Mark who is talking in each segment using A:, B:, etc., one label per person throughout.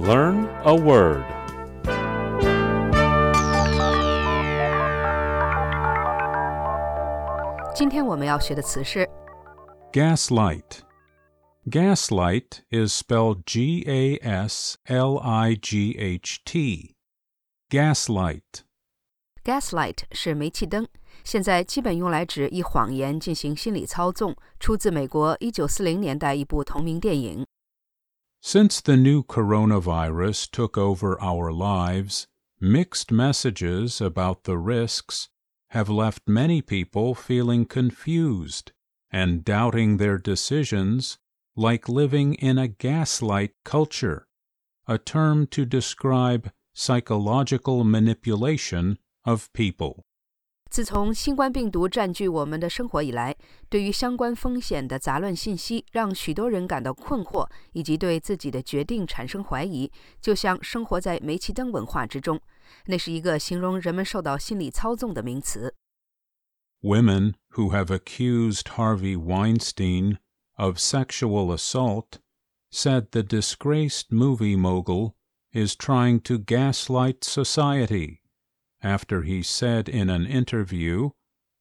A: Learn a word.
B: 今天我们要学的词是
C: Gaslight. Gaslight is spelled G A S L I G H T. Gaslight.
B: gaslight，是煤气灯，现在基本用来指以谎言进行心理操纵，出自美国1940年代一部同名电影。
C: Since the new coronavirus took over our lives, mixed messages about the risks have left many people feeling confused and doubting their decisions, like living in a gaslight culture, a term to describe psychological manipulation of people.
B: 自从新冠病毒占据我们的生活以来，对于相关风险的杂乱信息，让许多人感到困惑，以及对自己的决定产生怀疑，就像生活在煤气灯文化之中。那是一个形容人们受到心理操纵的名词。
C: Women who have accused Harvey Weinstein of sexual assault said the disgraced movie mogul is trying to gaslight society after he said in an interview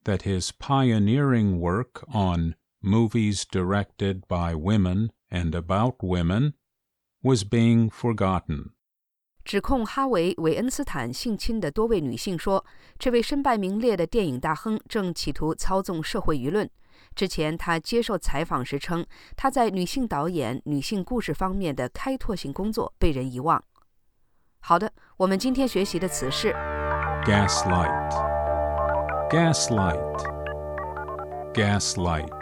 C: that his pioneering work on movies directed by women and about women was being forgotten.
B: 指控哈维·韦恩斯坦性侵的多位女性说，这位身败名裂的电影大亨正企图操纵社会舆论。之前他接受采访时称，他在女性导演、女性故事方面的开拓性工作被人遗忘。好的，我们今天学习的词是
C: Gaslight. Gaslight. Gaslight.